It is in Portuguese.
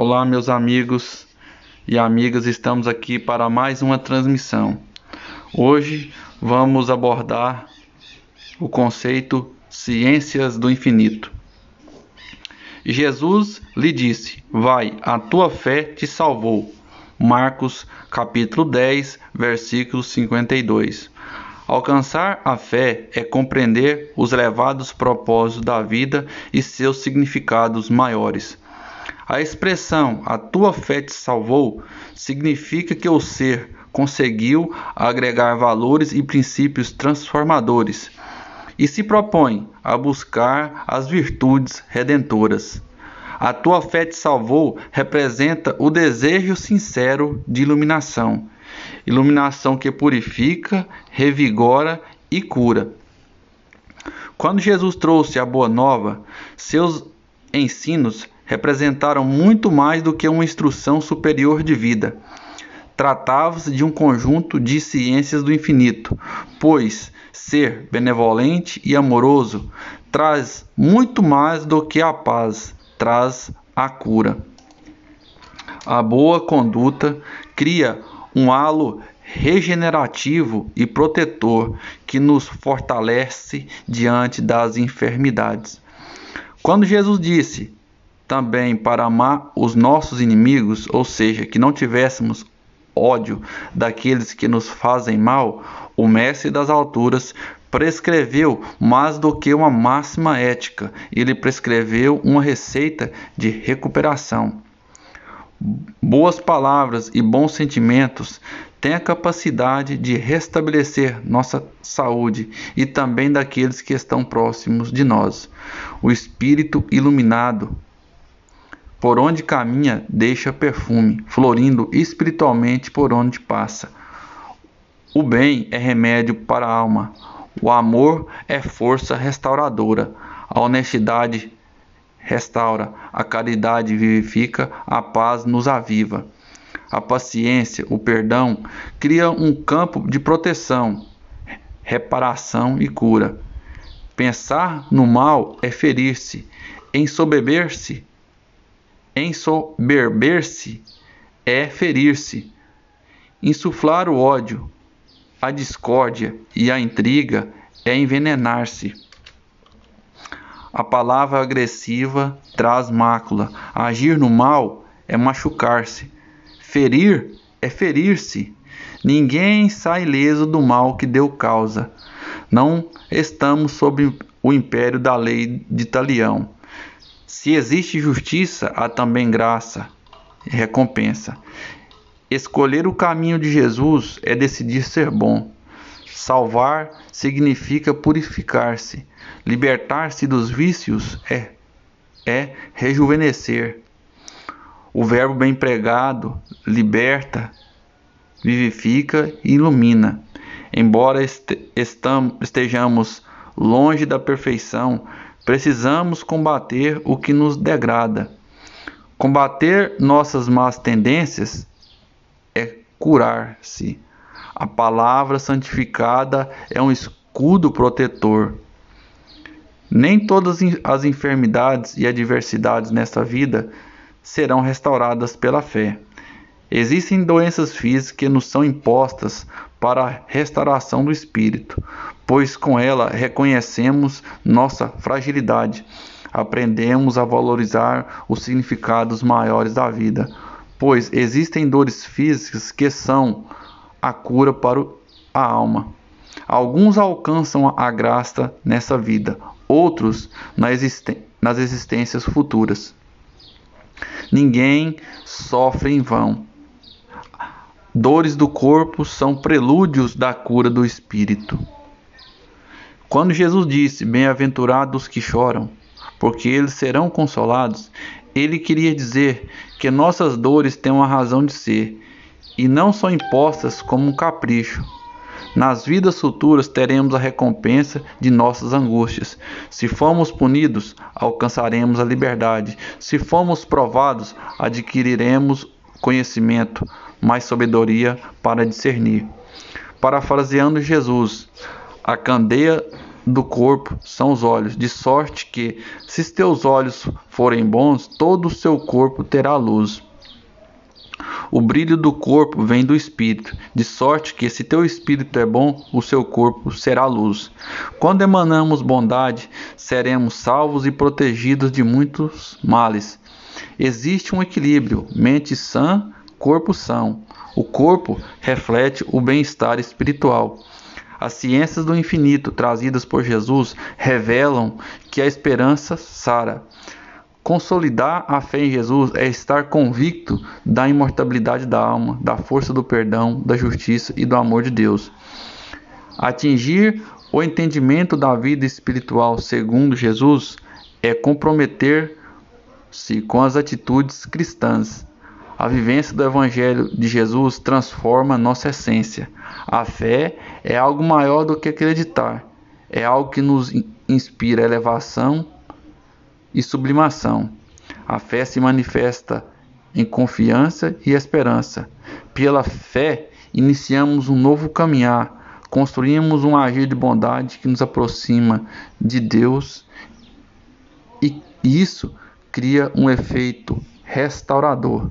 Olá, meus amigos e amigas, estamos aqui para mais uma transmissão. Hoje vamos abordar o conceito Ciências do Infinito. Jesus lhe disse: Vai, a tua fé te salvou. Marcos capítulo 10, versículo 52. Alcançar a fé é compreender os elevados propósitos da vida e seus significados maiores. A expressão a tua fé te salvou significa que o ser conseguiu agregar valores e princípios transformadores e se propõe a buscar as virtudes redentoras. A tua fé te salvou representa o desejo sincero de iluminação, iluminação que purifica, revigora e cura. Quando Jesus trouxe a Boa Nova, seus ensinos representaram muito mais do que uma instrução superior de vida. Tratava-se de um conjunto de ciências do infinito, pois ser benevolente e amoroso traz muito mais do que a paz, traz a cura. A boa conduta cria um halo regenerativo e protetor que nos fortalece diante das enfermidades. Quando Jesus disse: também para amar os nossos inimigos, ou seja, que não tivéssemos ódio daqueles que nos fazem mal, o Mestre das Alturas prescreveu mais do que uma máxima ética, ele prescreveu uma receita de recuperação. Boas palavras e bons sentimentos têm a capacidade de restabelecer nossa saúde e também daqueles que estão próximos de nós. O espírito iluminado por onde caminha, deixa perfume, florindo espiritualmente por onde passa. O bem é remédio para a alma, o amor é força restauradora, a honestidade restaura, a caridade vivifica, a paz nos aviva. A paciência, o perdão, cria um campo de proteção, reparação e cura. Pensar no mal é ferir-se, ensobeber-se Ensoberber-se é ferir-se. Insuflar o ódio, a discórdia e a intriga é envenenar-se. A palavra agressiva traz mácula. Agir no mal é machucar-se. Ferir é ferir-se. Ninguém sai ileso do mal que deu causa. Não estamos sob o império da lei de Talião. Se existe justiça, há também graça e recompensa. Escolher o caminho de Jesus é decidir ser bom. Salvar significa purificar-se. Libertar-se dos vícios é, é rejuvenescer. O verbo bem pregado liberta, vivifica e ilumina. Embora estejamos longe da perfeição, Precisamos combater o que nos degrada. Combater nossas más tendências é curar-se. A palavra santificada é um escudo protetor. Nem todas as enfermidades e adversidades nesta vida serão restauradas pela fé. Existem doenças físicas que nos são impostas para a restauração do espírito, pois com ela reconhecemos nossa fragilidade, aprendemos a valorizar os significados maiores da vida, pois existem dores físicas que são a cura para a alma. Alguns alcançam a graça nessa vida, outros nas existências futuras. Ninguém sofre em vão Dores do corpo são prelúdios da cura do espírito. Quando Jesus disse: Bem-aventurados que choram, porque eles serão consolados, ele queria dizer que nossas dores têm uma razão de ser e não são impostas como um capricho. Nas vidas futuras teremos a recompensa de nossas angústias. Se formos punidos, alcançaremos a liberdade. Se formos provados, adquiriremos conhecimento mais sabedoria para discernir. Parafraseando Jesus, a candeia do corpo são os olhos, de sorte que, se teus olhos forem bons, todo o seu corpo terá luz. O brilho do corpo vem do espírito, de sorte que, se teu espírito é bom, o seu corpo será luz. Quando emanamos bondade, seremos salvos e protegidos de muitos males. Existe um equilíbrio, mente sã, corpo são. O corpo reflete o bem-estar espiritual. As ciências do infinito trazidas por Jesus revelam que a esperança sara. Consolidar a fé em Jesus é estar convicto da imortalidade da alma, da força do perdão, da justiça e do amor de Deus. Atingir o entendimento da vida espiritual segundo Jesus é comprometer-se com as atitudes cristãs. A vivência do Evangelho de Jesus transforma nossa essência. A fé é algo maior do que acreditar, é algo que nos inspira elevação e sublimação. A fé se manifesta em confiança e esperança. Pela fé, iniciamos um novo caminhar, construímos um agir de bondade que nos aproxima de Deus e isso cria um efeito restaurador.